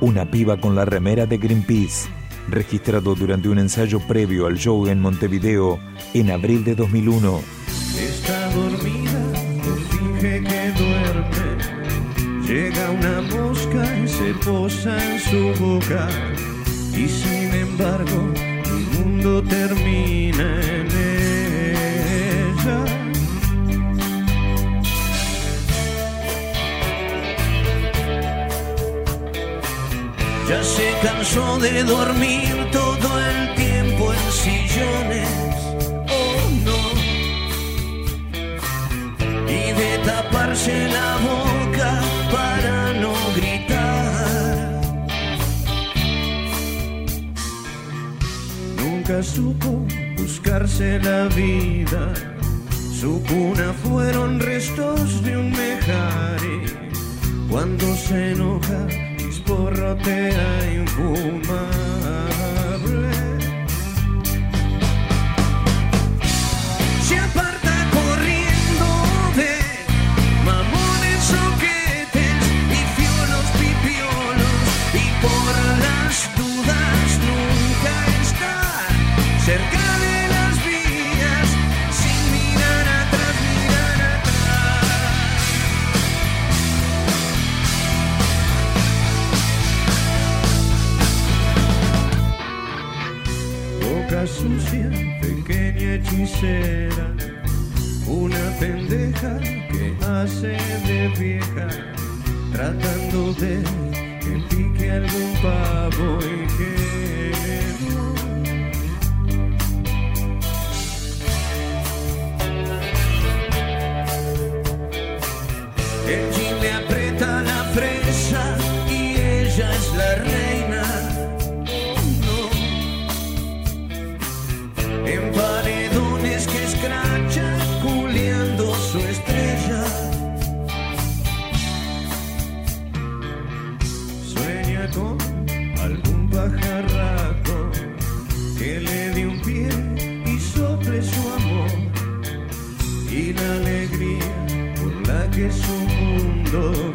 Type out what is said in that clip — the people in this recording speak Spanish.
Una piba con la remera de Greenpeace, registrado durante un ensayo previo al show en Montevideo en abril de 2001. Está dormida, finge que duerme. Llega una mosca y se posa en su boca. Y sin embargo, el mundo termina en ella. Ya se cansó de dormir todo el tiempo en sillones. Oh no. Y de taparse la boca para no gritar. Nunca supo buscarse la vida. Su cuna fueron restos de un mejare. Cuando se enoja, infumable. Se aparta corriendo de mamones, soquetes y fiolos pipiolos. Y por las dudas nunca está cerca sucia, pequeña hechicera, una pendeja que hace de vieja, tratando de que pique algún pavo y que no. El le aprieta la fresa y ella es la reina. Algún pajarraco que le dé un pie y sople su amor. Y la alegría por la que su mundo